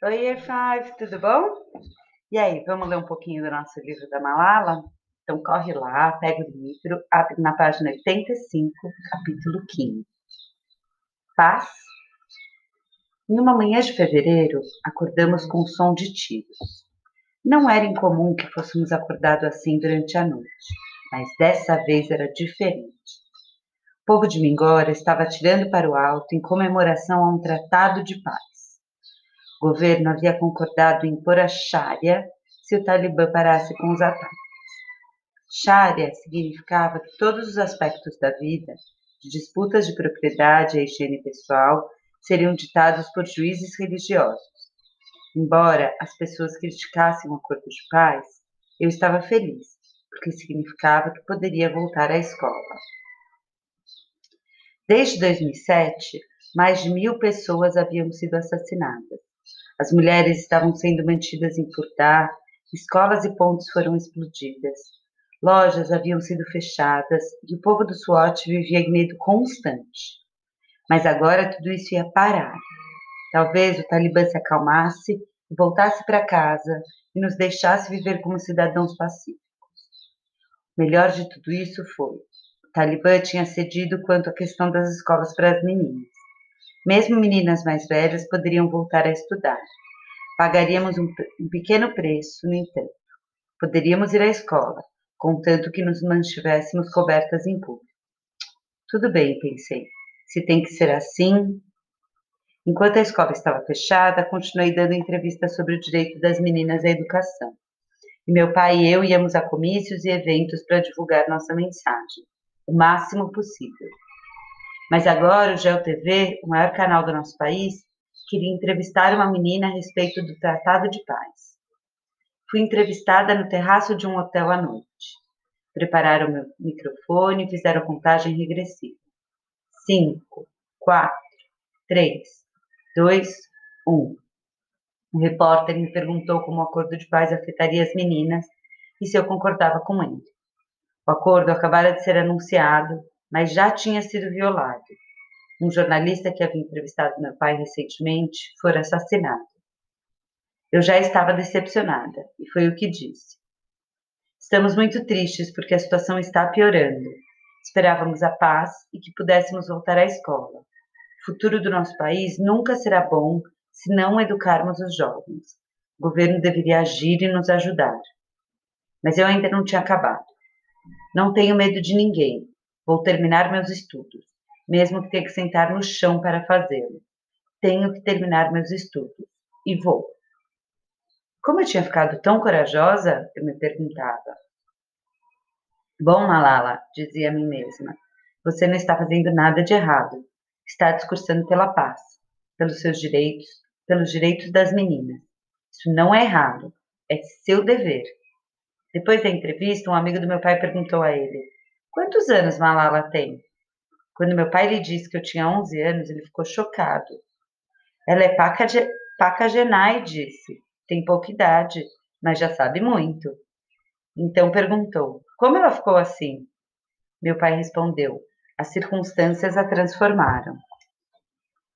Oi, E5, tudo bom? E aí, vamos ler um pouquinho do nosso livro da Malala? Então corre lá, pega o livro, abre na página 85, capítulo 15. Paz. Em uma manhã de fevereiro, acordamos com o som de tiros. Não era incomum que fôssemos acordados assim durante a noite, mas dessa vez era diferente. O povo de Mingora estava atirando para o alto em comemoração a um tratado de paz. O governo havia concordado em pôr a Sharia se o Talibã parasse com os ataques. Sharia significava que todos os aspectos da vida, de disputas de propriedade e higiene pessoal, seriam ditados por juízes religiosos. Embora as pessoas criticassem o acordo de paz, eu estava feliz, porque significava que poderia voltar à escola. Desde 2007, mais de mil pessoas haviam sido assassinadas. As mulheres estavam sendo mantidas em furtar, escolas e pontes foram explodidas, lojas haviam sido fechadas e o povo do SWAT vivia em medo constante. Mas agora tudo isso ia parar. Talvez o Talibã se acalmasse e voltasse para casa e nos deixasse viver como cidadãos pacíficos. O melhor de tudo isso foi: o Talibã tinha cedido quanto à questão das escolas para as meninas. Mesmo meninas mais velhas poderiam voltar a estudar. Pagaríamos um, um pequeno preço, no entanto. Poderíamos ir à escola, contanto que nos mantivéssemos cobertas em público. Tudo bem, pensei. Se tem que ser assim. Enquanto a escola estava fechada, continuei dando entrevistas sobre o direito das meninas à educação. E meu pai e eu íamos a comícios e eventos para divulgar nossa mensagem, o máximo possível. Mas agora o GeoTV, o maior canal do nosso país, queria entrevistar uma menina a respeito do Tratado de Paz. Fui entrevistada no terraço de um hotel à noite. Prepararam meu microfone e fizeram contagem regressiva. Cinco, quatro, três, dois, um. O repórter me perguntou como o acordo de paz afetaria as meninas e se eu concordava com ele. O acordo acabara de ser anunciado mas já tinha sido violado. Um jornalista que havia entrevistado meu pai recentemente foi assassinado. Eu já estava decepcionada e foi o que disse. Estamos muito tristes porque a situação está piorando. Esperávamos a paz e que pudéssemos voltar à escola. O futuro do nosso país nunca será bom se não educarmos os jovens. O governo deveria agir e nos ajudar. Mas eu ainda não tinha acabado. Não tenho medo de ninguém, Vou terminar meus estudos, mesmo que tenha que sentar no chão para fazê-lo. Tenho que terminar meus estudos. E vou. Como eu tinha ficado tão corajosa? Eu me perguntava. Bom, Malala, dizia a mim mesma, você não está fazendo nada de errado. Está discursando pela paz, pelos seus direitos, pelos direitos das meninas. Isso não é errado, é seu dever. Depois da entrevista, um amigo do meu pai perguntou a ele: Quantos anos Malala tem? Quando meu pai lhe disse que eu tinha 11 anos, ele ficou chocado. Ela é Pacagenai, disse. Tem pouca idade, mas já sabe muito. Então perguntou: Como ela ficou assim? Meu pai respondeu: As circunstâncias a transformaram.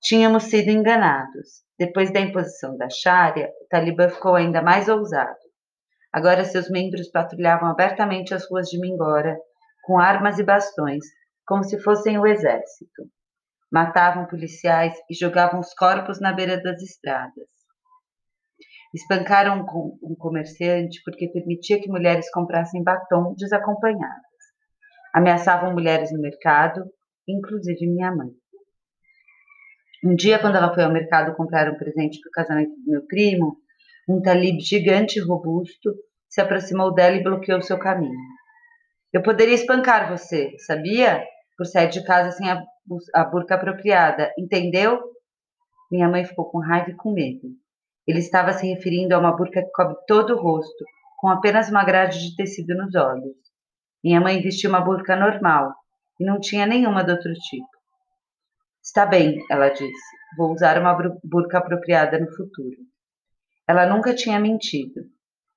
Tínhamos sido enganados. Depois da imposição da Sharia, o Talibã ficou ainda mais ousado. Agora seus membros patrulhavam abertamente as ruas de Mingora com armas e bastões, como se fossem o exército. Matavam policiais e jogavam os corpos na beira das estradas. Espancaram um comerciante porque permitia que mulheres comprassem batom desacompanhadas. Ameaçavam mulheres no mercado, inclusive minha mãe. Um dia, quando ela foi ao mercado comprar um presente para o casamento do meu primo, um talib gigante e robusto se aproximou dela e bloqueou seu caminho. Eu poderia espancar você, sabia? Por sair de casa sem a, a burca apropriada, entendeu? Minha mãe ficou com raiva e com medo. Ele estava se referindo a uma burca que cobre todo o rosto, com apenas uma grade de tecido nos olhos. Minha mãe vestia uma burca normal e não tinha nenhuma do outro tipo. Está bem, ela disse. Vou usar uma burca apropriada no futuro. Ela nunca tinha mentido,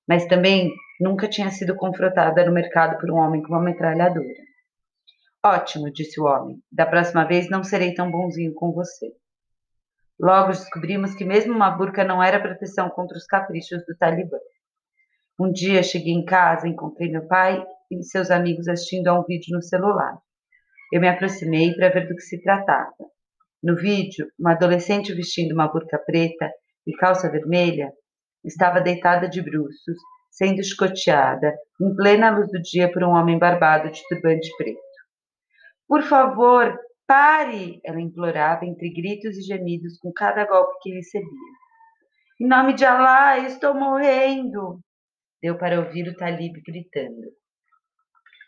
mas também Nunca tinha sido confrontada no mercado por um homem com uma metralhadora. Ótimo, disse o homem. Da próxima vez não serei tão bonzinho com você. Logo descobrimos que mesmo uma burca não era proteção contra os caprichos do Talibã. Um dia cheguei em casa, encontrei meu pai e seus amigos assistindo a um vídeo no celular. Eu me aproximei para ver do que se tratava. No vídeo, uma adolescente vestindo uma burca preta e calça vermelha estava deitada de bruços, sendo escoteada em plena luz do dia por um homem barbado de turbante preto. Por favor, pare! Ela implorava entre gritos e gemidos com cada golpe que recebia. Em nome de Allah, estou morrendo! Deu para ouvir o Talib gritando.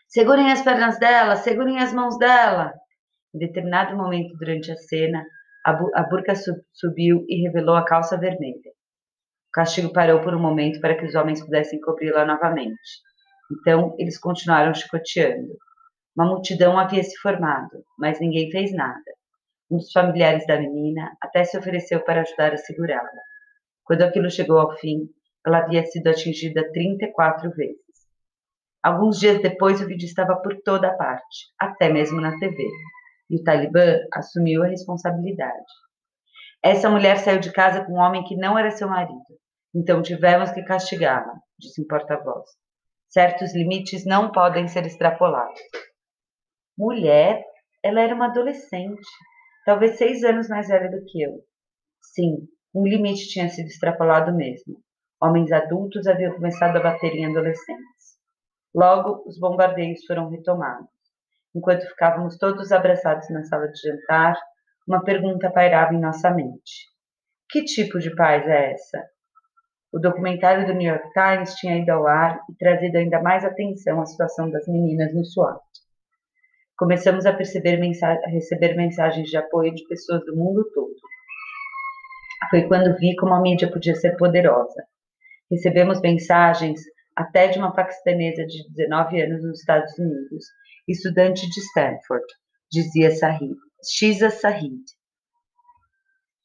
Segurem as pernas dela, segurem as mãos dela. Em determinado momento durante a cena, a, bu a burca sub subiu e revelou a calça vermelha. Castigo parou por um momento para que os homens pudessem cobri-la novamente. Então, eles continuaram chicoteando. Uma multidão havia se formado, mas ninguém fez nada. Um dos familiares da menina até se ofereceu para ajudar a segurá-la. Quando aquilo chegou ao fim, ela havia sido atingida 34 vezes. Alguns dias depois, o vídeo estava por toda parte, até mesmo na TV, e o Talibã assumiu a responsabilidade. Essa mulher saiu de casa com um homem que não era seu marido, então tivemos que castigá-la, disse um porta-voz. Certos limites não podem ser extrapolados. Mulher? Ela era uma adolescente, talvez seis anos mais velha do que eu. Sim, um limite tinha sido extrapolado mesmo. Homens adultos haviam começado a bater em adolescentes. Logo, os bombardeios foram retomados. Enquanto ficávamos todos abraçados na sala de jantar, uma pergunta pairava em nossa mente: Que tipo de paz é essa? O documentário do New York Times tinha ido ao ar e trazido ainda mais atenção à situação das meninas no SWAT. Começamos a, a receber mensagens de apoio de pessoas do mundo todo. Foi quando vi como a mídia podia ser poderosa. Recebemos mensagens até de uma paquistanesa de 19 anos nos Estados Unidos, estudante de Stanford, dizia Sahid, Shiza Sahid.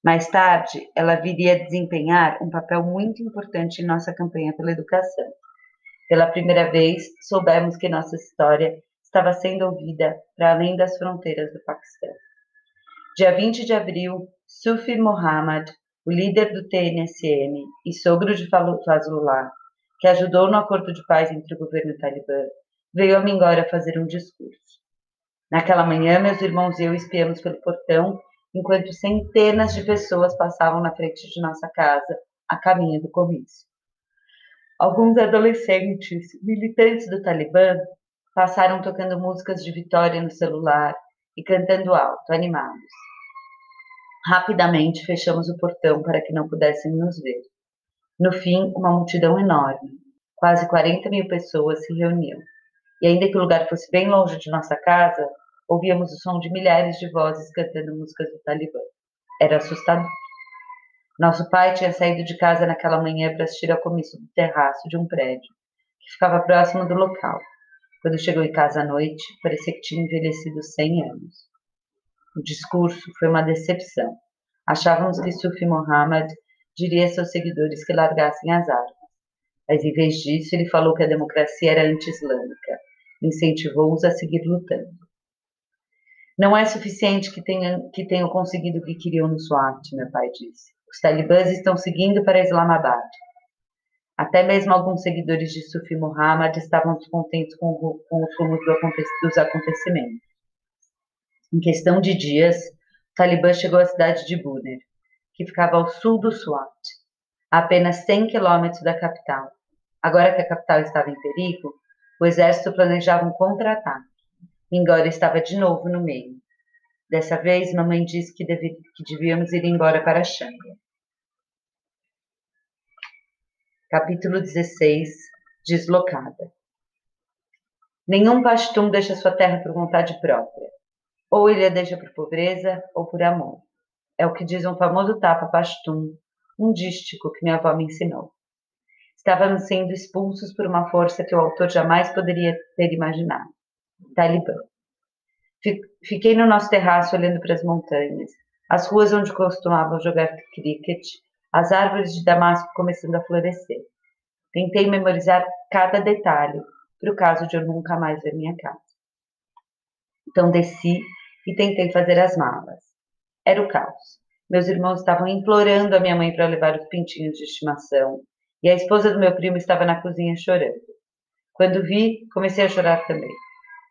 Mais tarde, ela viria a desempenhar um papel muito importante em nossa campanha pela educação. Pela primeira vez, soubemos que nossa história estava sendo ouvida para além das fronteiras do Paquistão. Dia 20 de abril, Sufi Muhammad, o líder do TNSM e sogro de Fazlullah, que ajudou no acordo de paz entre o governo e o Talibã, veio a Mingora fazer um discurso. Naquela manhã, meus irmãos e eu espiamos pelo portão, enquanto centenas de pessoas passavam na frente de nossa casa, a caminho do comício. Alguns adolescentes, militantes do Talibã, passaram tocando músicas de vitória no celular e cantando alto, animados. Rapidamente fechamos o portão para que não pudessem nos ver. No fim, uma multidão enorme, quase 40 mil pessoas, se reuniu. E ainda que o lugar fosse bem longe de nossa casa, ouvíamos o som de milhares de vozes cantando músicas do Talibã. Era assustador. Nosso pai tinha saído de casa naquela manhã para assistir ao comício do terraço de um prédio, que ficava próximo do local. Quando chegou em casa à noite, parecia que tinha envelhecido 100 anos. O discurso foi uma decepção. Achávamos que Sufi Muhammad diria a seus seguidores que largassem as armas. Mas, em vez disso, ele falou que a democracia era anti-islâmica, incentivou-os a seguir lutando. Não é suficiente que tenham, que tenham conseguido o que queriam no SWAT, meu pai disse. Os talibãs estão seguindo para Islamabad. Até mesmo alguns seguidores de Sufi Muhammad estavam descontentes com, com os rumos do dos acontecimentos. Em questão de dias, o Talibã chegou à cidade de Buner, que ficava ao sul do Swat, a apenas 100 quilômetros da capital. Agora que a capital estava em perigo, o exército planejava um contra-ataque. Mingora estava de novo no meio. Dessa vez, mamãe disse que, que devíamos ir embora para Xanga. Capítulo 16 Deslocada Nenhum pastum deixa sua terra por vontade própria. Ou ele a deixa por pobreza ou por amor. É o que diz um famoso tapa pastum, um dístico que minha avó me ensinou. Estávamos sendo expulsos por uma força que o autor jamais poderia ter imaginado. Talibã. Fiquei no nosso terraço olhando para as montanhas, as ruas onde costumavam jogar cricket, as árvores de damasco começando a florescer. Tentei memorizar cada detalhe, para o caso de eu nunca mais ver minha casa. Então desci e tentei fazer as malas. Era o caos. Meus irmãos estavam implorando a minha mãe para levar os pintinhos de estimação, e a esposa do meu primo estava na cozinha chorando. Quando vi, comecei a chorar também.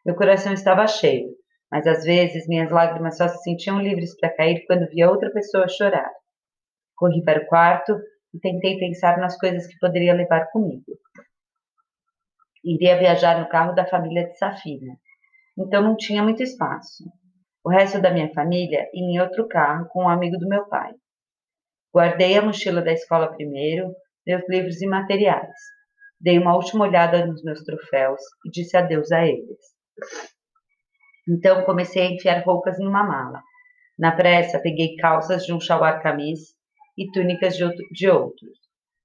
Meu coração estava cheio, mas às vezes minhas lágrimas só se sentiam livres para cair quando via outra pessoa chorar. Corri para o quarto e tentei pensar nas coisas que poderia levar comigo. Iria viajar no carro da família de Safina, então não tinha muito espaço. O resto da minha família ia em outro carro com um amigo do meu pai. Guardei a mochila da escola primeiro, meus livros e materiais. Dei uma última olhada nos meus troféus e disse adeus a eles. Então comecei a enfiar roupas em uma mala. Na pressa, peguei calças de um shalwar camis e túnicas de, outro, de outros.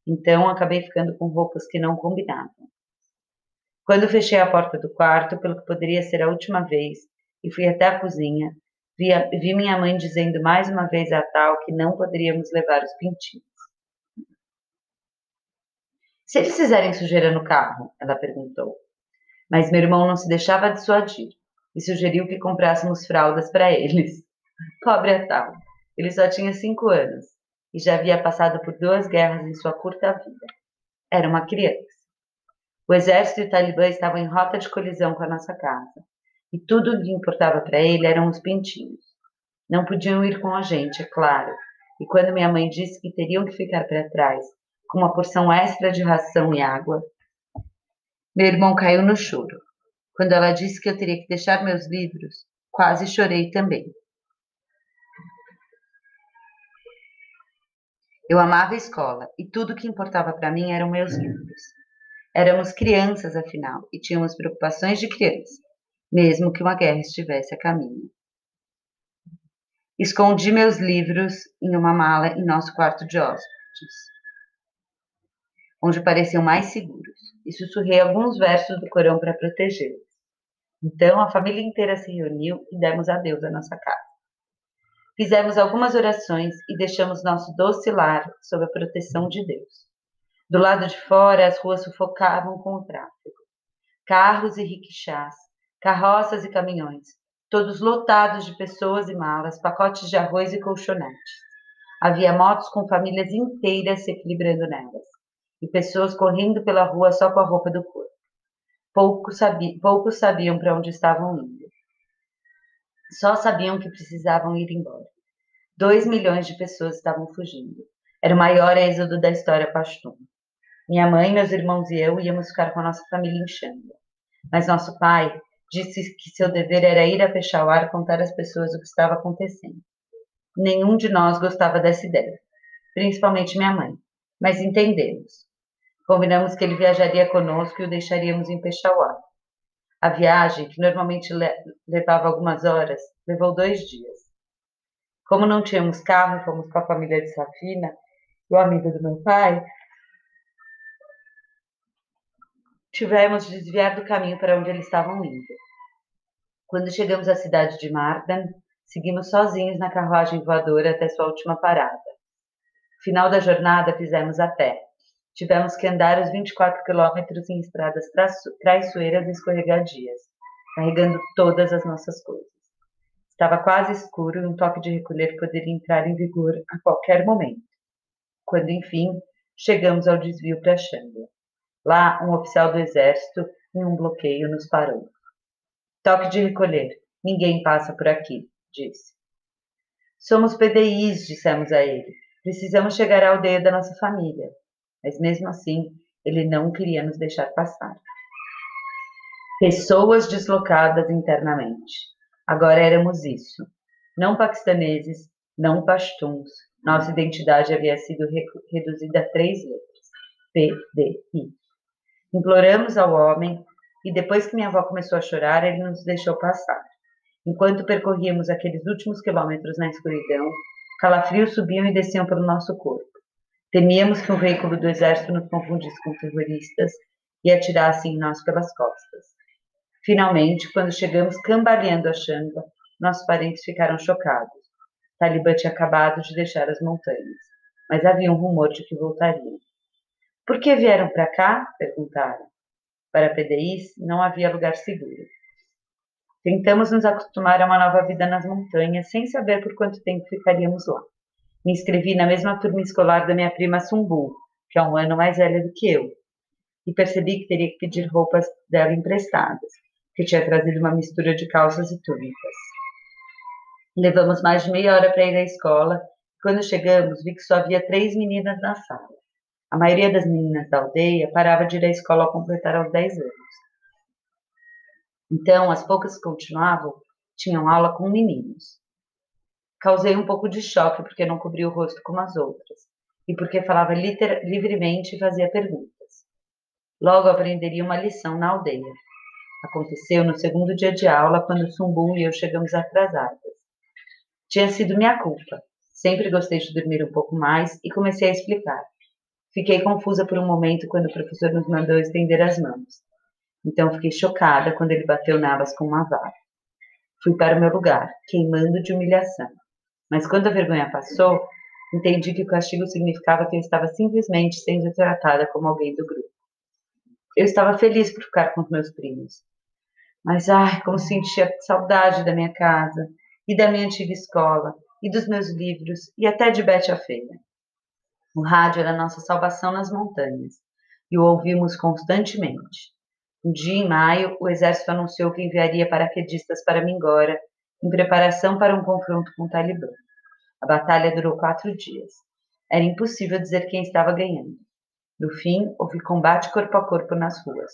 Então acabei ficando com roupas que não combinavam. Quando fechei a porta do quarto, pelo que poderia ser a última vez, e fui até a cozinha, vi, a, vi minha mãe dizendo mais uma vez a tal que não poderíamos levar os pintinhos. Se eles fizerem sujeira no carro? Ela perguntou. Mas meu irmão não se deixava dissuadir e sugeriu que comprássemos fraldas para eles. Pobre Atal, ele só tinha cinco anos e já havia passado por duas guerras em sua curta vida. Era uma criança. O exército e o Talibã estavam em rota de colisão com a nossa casa e tudo que importava para ele eram os pintinhos. Não podiam ir com a gente, é claro, e quando minha mãe disse que teriam que ficar para trás com uma porção extra de ração e água. Meu irmão caiu no choro. Quando ela disse que eu teria que deixar meus livros, quase chorei também. Eu amava a escola e tudo que importava para mim eram meus livros. Éramos crianças, afinal, e tínhamos preocupações de criança, mesmo que uma guerra estivesse a caminho. Escondi meus livros em uma mala em nosso quarto de hóspedes onde pareciam mais seguros, e sussurrei alguns versos do Corão para protegê-los. Então a família inteira se reuniu e demos adeus à nossa casa. Fizemos algumas orações e deixamos nosso doce lar sob a proteção de Deus. Do lado de fora, as ruas sufocavam com o tráfego. Carros e riquixás, carroças e caminhões, todos lotados de pessoas e malas, pacotes de arroz e colchonetes. Havia motos com famílias inteiras se equilibrando nelas e pessoas correndo pela rua só com a roupa do corpo. Poucos, sabi sabiam para onde estavam indo. Só sabiam que precisavam ir embora. Dois milhões de pessoas estavam fugindo. Era o maior êxodo da história pashtun. Minha mãe, meus irmãos e eu íamos ficar com a nossa família em Xanga. Mas nosso pai disse que seu dever era ir a Peshawar contar às pessoas o que estava acontecendo. Nenhum de nós gostava dessa ideia, principalmente minha mãe, mas entendemos. Combinamos que ele viajaria conosco e o deixaríamos em Peshawar. A viagem, que normalmente le levava algumas horas, levou dois dias. Como não tínhamos carro, fomos com a família de Safina e o amigo do meu pai, tivemos de desviar do caminho para onde eles estavam indo. Quando chegamos à cidade de Mardan, seguimos sozinhos na carruagem voadora até sua última parada. Final da jornada, fizemos a pé. Tivemos que andar os 24 quilômetros em estradas traiçoeiras e escorregadias, carregando todas as nossas coisas. Estava quase escuro e um toque de recolher poderia entrar em vigor a qualquer momento. Quando, enfim, chegamos ao desvio para Xanga. Lá, um oficial do exército, em um bloqueio, nos parou. Toque de recolher. Ninguém passa por aqui, disse. Somos PDIs, dissemos a ele. Precisamos chegar à aldeia da nossa família mas mesmo assim ele não queria nos deixar passar. Pessoas deslocadas internamente. Agora éramos isso. Não paquistaneses, não pashtuns. Nossa identidade havia sido reduzida a três letras: P, D, I. Imploramos ao homem e depois que minha avó começou a chorar, ele nos deixou passar. Enquanto percorríamos aqueles últimos quilômetros na escuridão, calafrios subiam e desciam pelo nosso corpo. Temíamos que um veículo do exército nos confundisse com terroristas e atirasse em nós pelas costas. Finalmente, quando chegamos cambaleando a Xanga, nossos parentes ficaram chocados. Talibã tinha acabado de deixar as montanhas, mas havia um rumor de que voltariam. Por que vieram para cá? perguntaram. Para PDIs, não havia lugar seguro. Tentamos nos acostumar a uma nova vida nas montanhas, sem saber por quanto tempo ficaríamos lá. Me inscrevi na mesma turma escolar da minha prima Sumbu, que é um ano mais velha do que eu, e percebi que teria que pedir roupas dela emprestadas, que tinha trazido uma mistura de calças e túnicas. Levamos mais de meia hora para ir à escola, e quando chegamos vi que só havia três meninas na sala. A maioria das meninas da aldeia parava de ir à escola ao completar aos 10 anos. Então, as poucas que continuavam tinham aula com meninos. Causei um pouco de choque porque não cobria o rosto como as outras, e porque falava livremente e fazia perguntas. Logo aprenderia uma lição na aldeia. Aconteceu no segundo dia de aula, quando Sumbum e eu chegamos atrasadas. Tinha sido minha culpa. Sempre gostei de dormir um pouco mais e comecei a explicar. Fiquei confusa por um momento quando o professor nos mandou estender as mãos. Então fiquei chocada quando ele bateu nelas com uma vara. Fui para o meu lugar, queimando de humilhação. Mas quando a vergonha passou, entendi que o castigo significava que eu estava simplesmente sendo tratada como alguém do grupo. Eu estava feliz por ficar com os meus primos. Mas, ai, como sentia saudade da minha casa, e da minha antiga escola, e dos meus livros, e até de Bete a Feia. O rádio era nossa salvação nas montanhas, e o ouvimos constantemente. Um dia, em maio, o exército anunciou que enviaria paraquedistas para Mingora, em preparação para um confronto com o Talibã. A batalha durou quatro dias. Era impossível dizer quem estava ganhando. No fim, houve combate corpo a corpo nas ruas.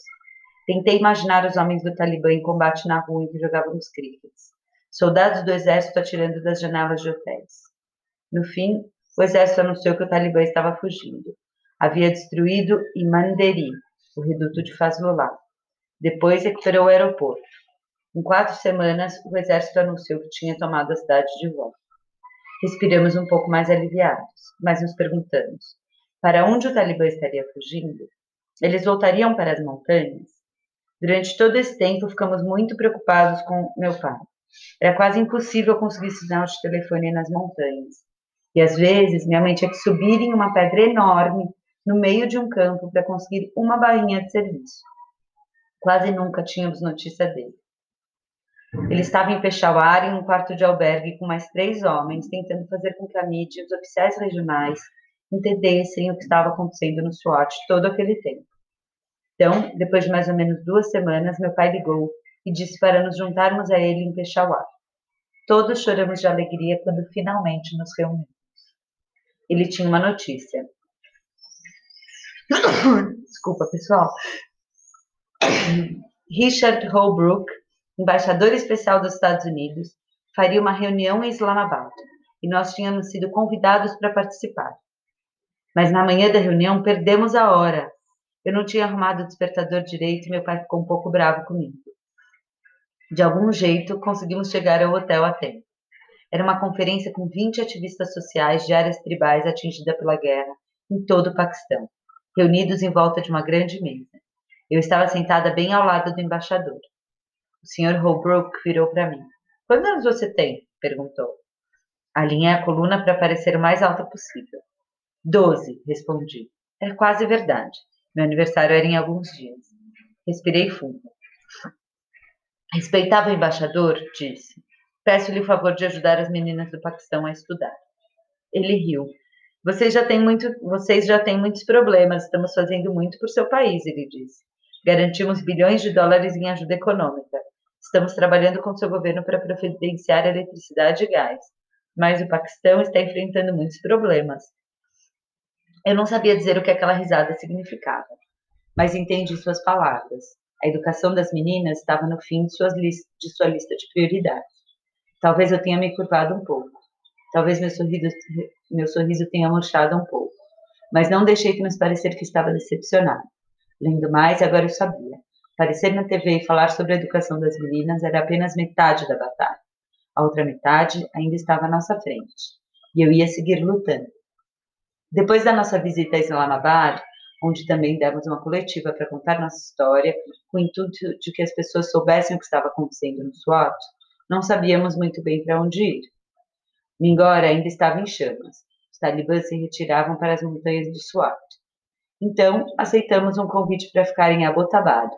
Tentei imaginar os homens do Talibã em combate na rua em que jogávamos crickets. Soldados do exército atirando das janelas de hotéis. No fim, o exército anunciou que o Talibã estava fugindo. Havia destruído Imanderi, o reduto de Fazlullah. Depois recuperou o aeroporto. Em quatro semanas, o exército anunciou que tinha tomado a cidade de volta. Respiramos um pouco mais aliviados, mas nos perguntamos: para onde o Talibã estaria fugindo? Eles voltariam para as montanhas? Durante todo esse tempo, ficamos muito preocupados com meu pai. Era quase impossível conseguir sinal de telefone nas montanhas. E às vezes, minha mãe tinha que subir em uma pedra enorme no meio de um campo para conseguir uma barrinha de serviço. Quase nunca tínhamos notícia dele. Ele estava em Peshawar, em um quarto de albergue, com mais três homens, tentando fazer com que a mídia e os oficiais regionais entendessem o que estava acontecendo no SWAT todo aquele tempo. Então, depois de mais ou menos duas semanas, meu pai ligou e disse para nos juntarmos a ele em Peshawar. Todos choramos de alegria quando finalmente nos reunimos. Ele tinha uma notícia. Desculpa, pessoal. Richard Holbrooke, embaixador especial dos Estados Unidos, faria uma reunião em Islamabad e nós tínhamos sido convidados para participar. Mas na manhã da reunião perdemos a hora. Eu não tinha arrumado o despertador direito e meu pai ficou um pouco bravo comigo. De algum jeito, conseguimos chegar ao hotel a tempo. Era uma conferência com 20 ativistas sociais de áreas tribais atingidas pela guerra em todo o Paquistão, reunidos em volta de uma grande mesa. Eu estava sentada bem ao lado do embaixador. O Sr. Holbrook virou para mim. Quantos anos você tem? perguntou. Alinhei a coluna para parecer o mais alta possível. Doze, respondi. É quase verdade. Meu aniversário era em alguns dias. Respirei fundo. Respeitável embaixador, disse. Peço-lhe o favor de ajudar as meninas do Paquistão a estudar. Ele riu. Vocês já têm, muito, vocês já têm muitos problemas, estamos fazendo muito por seu país, ele disse. Garantimos bilhões de dólares em ajuda econômica. Estamos trabalhando com seu governo para providenciar eletricidade e gás. Mas o Paquistão está enfrentando muitos problemas. Eu não sabia dizer o que aquela risada significava, mas entendi suas palavras. A educação das meninas estava no fim de, de sua lista de prioridades. Talvez eu tenha me curvado um pouco. Talvez meu sorriso, meu sorriso tenha murchado um pouco. Mas não deixei transparecer que estava decepcionado. Lendo mais, agora eu sabia. Aparecer na TV e falar sobre a educação das meninas era apenas metade da batalha. A outra metade ainda estava à nossa frente. E eu ia seguir lutando. Depois da nossa visita a Islamabad, onde também demos uma coletiva para contar nossa história, com o intuito de que as pessoas soubessem o que estava acontecendo no SWAT, não sabíamos muito bem para onde ir. Mingora ainda estava em chamas. Os talibãs se retiravam para as montanhas do SWAT. Então, aceitamos um convite para ficar em Abbottabad.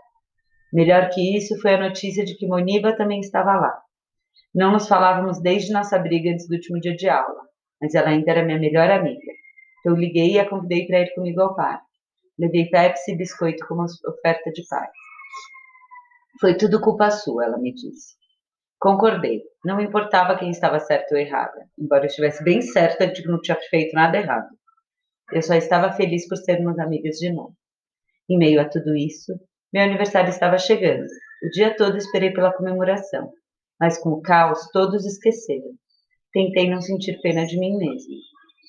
Melhor que isso foi a notícia de que Moniba também estava lá. Não nos falávamos desde nossa briga antes do último dia de aula. mas ela ainda era minha melhor amiga. Eu liguei e a convidei para ir comigo ao parque. Levei Pepsi e biscoito como oferta de paz. Foi tudo culpa sua, ela me disse. Concordei. Não importava quem estava certo ou errada, embora eu estivesse bem certa de que não tinha feito nada errado. Eu só estava feliz por sermos amigas de novo. Em meio a tudo isso, meu aniversário estava chegando. O dia todo esperei pela comemoração, mas com o caos todos esqueceram. Tentei não sentir pena de mim mesma,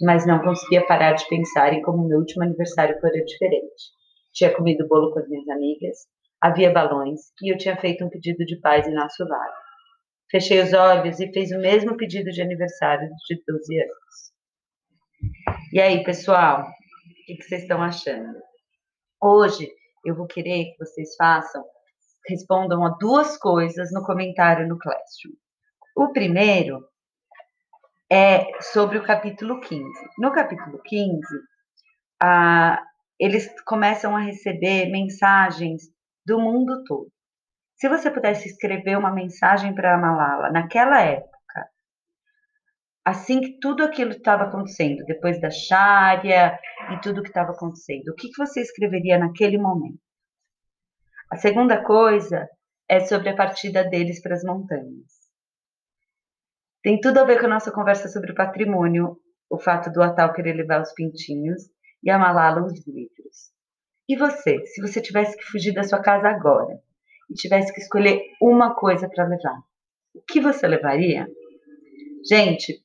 mas não conseguia parar de pensar em como meu último aniversário fora diferente. Tinha comido bolo com as minhas amigas, havia balões e eu tinha feito um pedido de paz em nosso lar. Fechei os olhos e fiz o mesmo pedido de aniversário de 12 anos. E aí, pessoal, o que, vocês estão achando? Hoje eu vou querer que vocês façam, respondam a duas coisas no comentário no Classroom. O primeiro é sobre o capítulo 15. No capítulo 15, ah, eles começam a receber mensagens do mundo todo. Se você pudesse escrever uma mensagem para a Malala naquela época, assim que tudo aquilo estava acontecendo, depois da Sharia e tudo que estava acontecendo, o que, que você escreveria naquele momento? A segunda coisa é sobre a partida deles para as montanhas. Tem tudo a ver com a nossa conversa sobre o patrimônio, o fato do Atal querer levar os pintinhos e a Malala os livros. E você, se você tivesse que fugir da sua casa agora e tivesse que escolher uma coisa para levar, o que você levaria? Gente,